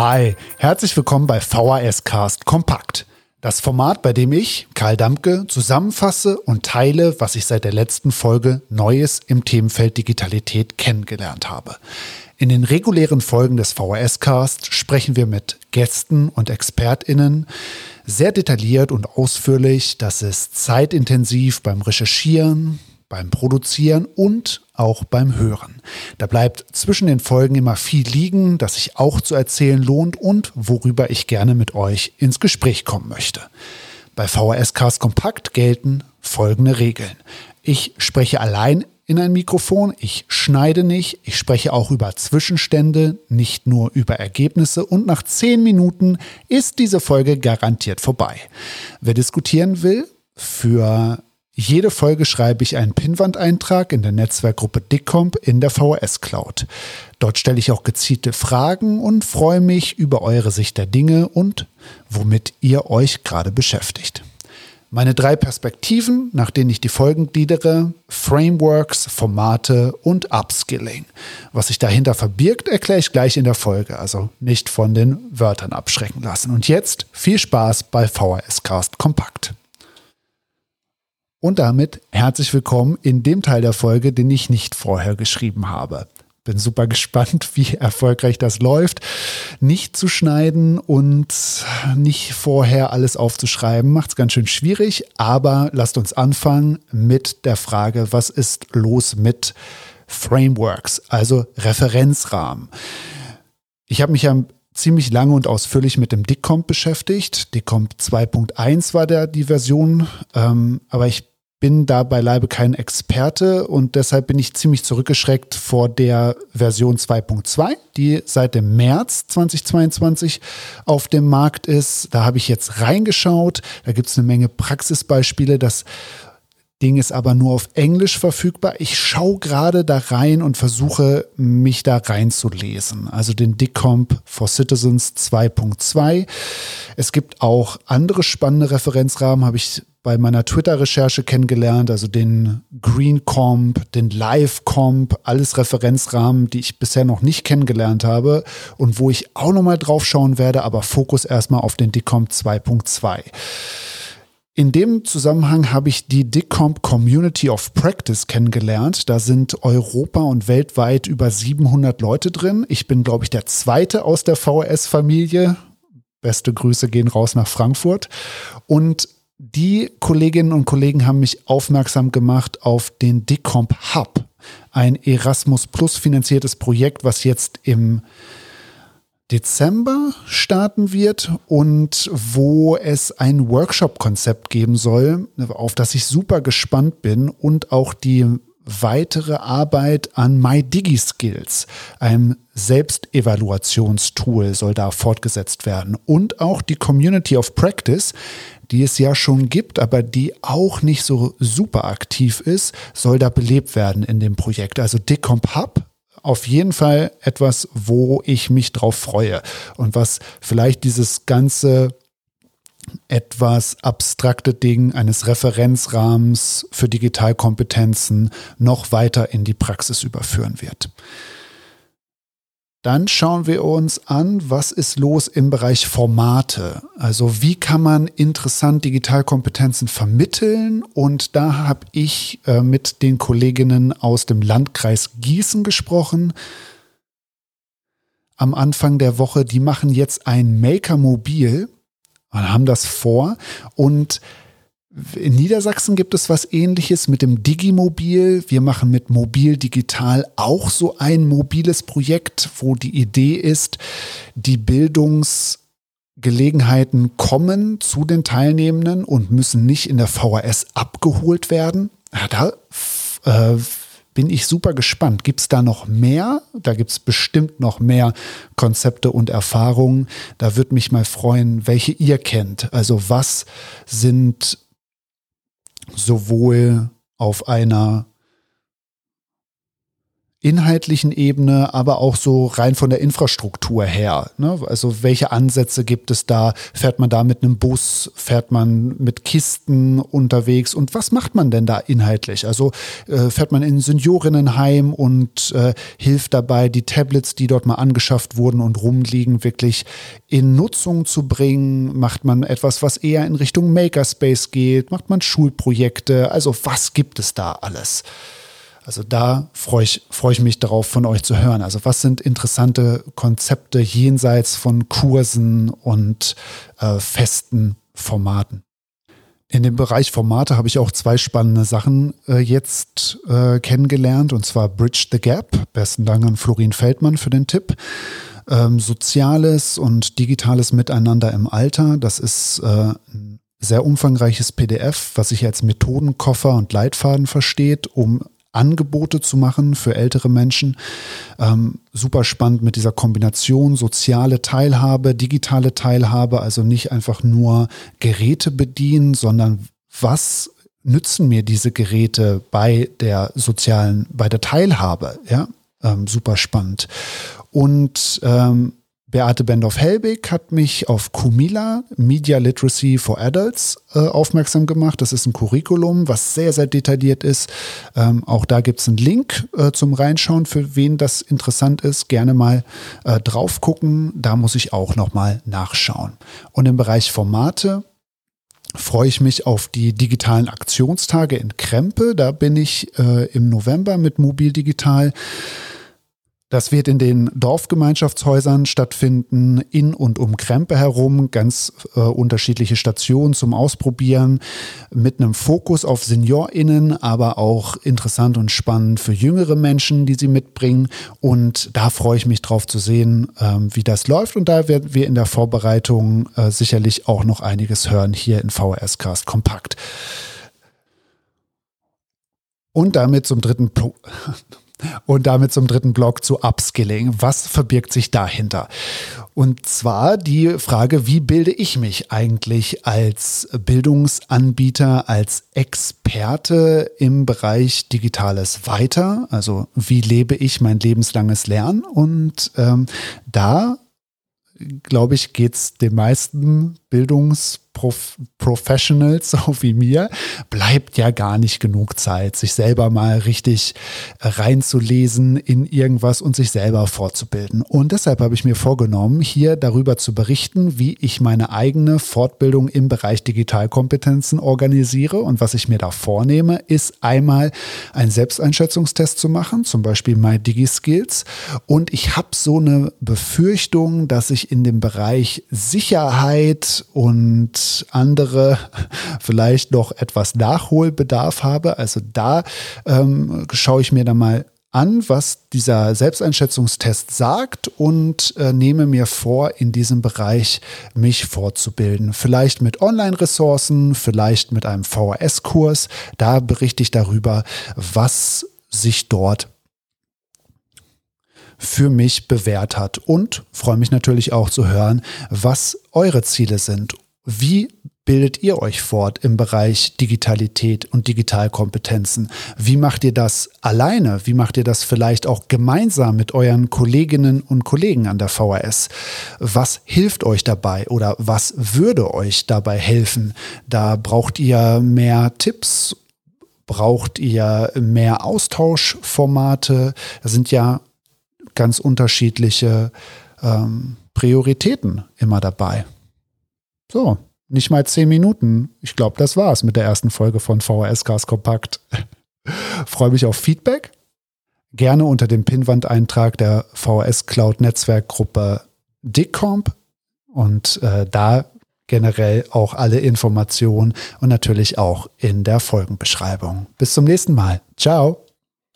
Hi, herzlich willkommen bei VHS Cast Kompakt. Das Format, bei dem ich, Karl Dampke, zusammenfasse und teile, was ich seit der letzten Folge Neues im Themenfeld Digitalität kennengelernt habe. In den regulären Folgen des VHS Cast sprechen wir mit Gästen und ExpertInnen sehr detailliert und ausführlich. Das ist zeitintensiv beim Recherchieren, beim Produzieren und auch beim Hören. Da bleibt zwischen den Folgen immer viel liegen, das sich auch zu erzählen lohnt und worüber ich gerne mit euch ins Gespräch kommen möchte. Bei VHS Cast Kompakt gelten folgende Regeln. Ich spreche allein in ein Mikrofon, ich schneide nicht, ich spreche auch über Zwischenstände, nicht nur über Ergebnisse und nach zehn Minuten ist diese Folge garantiert vorbei. Wer diskutieren will, für jede Folge schreibe ich einen Pinwand-Eintrag in der Netzwerkgruppe Dickcomp in der VHS Cloud. Dort stelle ich auch gezielte Fragen und freue mich über eure Sicht der Dinge und womit ihr euch gerade beschäftigt. Meine drei Perspektiven, nach denen ich die Folgen gliedere, Frameworks, Formate und Upskilling. Was sich dahinter verbirgt, erkläre ich gleich in der Folge, also nicht von den Wörtern abschrecken lassen. Und jetzt viel Spaß bei VHS Cast Kompakt. Und damit herzlich willkommen in dem Teil der Folge, den ich nicht vorher geschrieben habe. Bin super gespannt, wie erfolgreich das läuft. Nicht zu schneiden und nicht vorher alles aufzuschreiben, macht es ganz schön schwierig. Aber lasst uns anfangen mit der Frage, was ist los mit Frameworks, also Referenzrahmen. Ich habe mich ja ziemlich lange und ausführlich mit dem DICCOMP beschäftigt. DICCOMP 2.1 war der die Version, ähm, aber ich bin da beileibe kein Experte und deshalb bin ich ziemlich zurückgeschreckt vor der Version 2.2, die seit dem März 2022 auf dem Markt ist. Da habe ich jetzt reingeschaut. Da gibt es eine Menge Praxisbeispiele. Das Ding ist aber nur auf Englisch verfügbar. Ich schaue gerade da rein und versuche, mich da reinzulesen. Also den DICCOMP for Citizens 2.2. Es gibt auch andere spannende Referenzrahmen, habe ich bei meiner Twitter-Recherche kennengelernt, also den Green Comp, den Live Comp, alles Referenzrahmen, die ich bisher noch nicht kennengelernt habe und wo ich auch nochmal drauf schauen werde, aber Fokus erstmal auf den DICOMP 2.2. In dem Zusammenhang habe ich die DICOMP Community of Practice kennengelernt. Da sind Europa und weltweit über 700 Leute drin. Ich bin, glaube ich, der zweite aus der VS-Familie. Beste Grüße gehen raus nach Frankfurt. Und die Kolleginnen und Kollegen haben mich aufmerksam gemacht auf den DICOMP Hub, ein Erasmus Plus finanziertes Projekt, was jetzt im Dezember starten wird und wo es ein Workshop-Konzept geben soll, auf das ich super gespannt bin und auch die weitere Arbeit an MyDigiSkills, einem Selbstevaluationstool, soll da fortgesetzt werden. Und auch die Community of Practice, die es ja schon gibt, aber die auch nicht so super aktiv ist, soll da belebt werden in dem Projekt. Also Dicomp Hub auf jeden Fall etwas, wo ich mich drauf freue und was vielleicht dieses ganze etwas abstrakte Ding eines Referenzrahmens für Digitalkompetenzen noch weiter in die Praxis überführen wird. Dann schauen wir uns an, was ist los im Bereich Formate. Also wie kann man interessant Digitalkompetenzen vermitteln? Und da habe ich äh, mit den Kolleginnen aus dem Landkreis Gießen gesprochen. Am Anfang der Woche, die machen jetzt ein Maker Mobil und haben das vor. Und in Niedersachsen gibt es was ähnliches mit dem Digimobil. Wir machen mit Mobil Digital auch so ein mobiles Projekt, wo die Idee ist, die Bildungsgelegenheiten kommen zu den Teilnehmenden und müssen nicht in der VHS abgeholt werden. Ja, da äh, bin ich super gespannt. Gibt es da noch mehr? Da gibt es bestimmt noch mehr Konzepte und Erfahrungen. Da würde mich mal freuen, welche ihr kennt. Also was sind sowohl auf einer inhaltlichen Ebene, aber auch so rein von der Infrastruktur her. Ne? Also welche Ansätze gibt es da? Fährt man da mit einem Bus? Fährt man mit Kisten unterwegs? Und was macht man denn da inhaltlich? Also äh, fährt man in ein Seniorinnenheim und äh, hilft dabei, die Tablets, die dort mal angeschafft wurden und rumliegen, wirklich in Nutzung zu bringen? Macht man etwas, was eher in Richtung Makerspace geht? Macht man Schulprojekte? Also was gibt es da alles? Also da freue ich, freue ich mich darauf, von euch zu hören. Also was sind interessante Konzepte jenseits von Kursen und äh, festen Formaten? In dem Bereich Formate habe ich auch zwei spannende Sachen äh, jetzt äh, kennengelernt, und zwar Bridge the Gap. Besten Dank an Florin Feldmann für den Tipp. Ähm, Soziales und digitales Miteinander im Alter. Das ist äh, ein sehr umfangreiches PDF, was sich als Methodenkoffer und Leitfaden versteht, um Angebote zu machen für ältere Menschen. Ähm, super spannend mit dieser Kombination soziale Teilhabe, digitale Teilhabe, also nicht einfach nur Geräte bedienen, sondern was nützen mir diese Geräte bei der sozialen, bei der Teilhabe, ja, ähm, super spannend. Und ähm, Beate Bendorf-Helbig hat mich auf Kumila, Media Literacy for Adults, äh, aufmerksam gemacht. Das ist ein Curriculum, was sehr, sehr detailliert ist. Ähm, auch da gibt es einen Link äh, zum Reinschauen, für wen das interessant ist. Gerne mal äh, drauf gucken. Da muss ich auch nochmal nachschauen. Und im Bereich Formate freue ich mich auf die digitalen Aktionstage in Krempe. Da bin ich äh, im November mit Mobil Digital. Das wird in den Dorfgemeinschaftshäusern stattfinden, in und um Krempe herum, ganz äh, unterschiedliche Stationen zum Ausprobieren, mit einem Fokus auf SeniorInnen, aber auch interessant und spannend für jüngere Menschen, die sie mitbringen. Und da freue ich mich drauf zu sehen, ähm, wie das läuft. Und da werden wir in der Vorbereitung äh, sicherlich auch noch einiges hören hier in VHS Cast Kompakt. Und damit zum dritten Punkt. Und damit zum dritten Block zu Upskilling. Was verbirgt sich dahinter? Und zwar die Frage, wie bilde ich mich eigentlich als Bildungsanbieter, als Experte im Bereich Digitales weiter? Also wie lebe ich mein lebenslanges Lernen? Und ähm, da, glaube ich, geht es den meisten Bildungs Prof Professionals, so wie mir, bleibt ja gar nicht genug Zeit, sich selber mal richtig reinzulesen in irgendwas und sich selber fortzubilden. Und deshalb habe ich mir vorgenommen, hier darüber zu berichten, wie ich meine eigene Fortbildung im Bereich Digitalkompetenzen organisiere. Und was ich mir da vornehme, ist einmal einen Selbsteinschätzungstest zu machen, zum Beispiel My DigiSkills. Und ich habe so eine Befürchtung, dass ich in dem Bereich Sicherheit und andere vielleicht noch etwas Nachholbedarf habe. Also da ähm, schaue ich mir dann mal an, was dieser Selbsteinschätzungstest sagt und äh, nehme mir vor, in diesem Bereich mich fortzubilden. Vielleicht mit Online-Ressourcen, vielleicht mit einem VHS-Kurs. Da berichte ich darüber, was sich dort für mich bewährt hat und freue mich natürlich auch zu hören, was eure Ziele sind wie bildet ihr euch fort im Bereich Digitalität und Digitalkompetenzen? Wie macht ihr das alleine? Wie macht ihr das vielleicht auch gemeinsam mit euren Kolleginnen und Kollegen an der VHS? Was hilft euch dabei oder was würde euch dabei helfen? Da braucht ihr mehr Tipps Braucht ihr mehr Austauschformate? Da sind ja ganz unterschiedliche ähm, Prioritäten immer dabei. So, nicht mal zehn Minuten. Ich glaube, das war's mit der ersten Folge von VHS Gas Kompakt. Freue mich auf Feedback. Gerne unter dem Pinwand-Eintrag der VHS Cloud Netzwerkgruppe DICComp und äh, da generell auch alle Informationen und natürlich auch in der Folgenbeschreibung. Bis zum nächsten Mal. Ciao.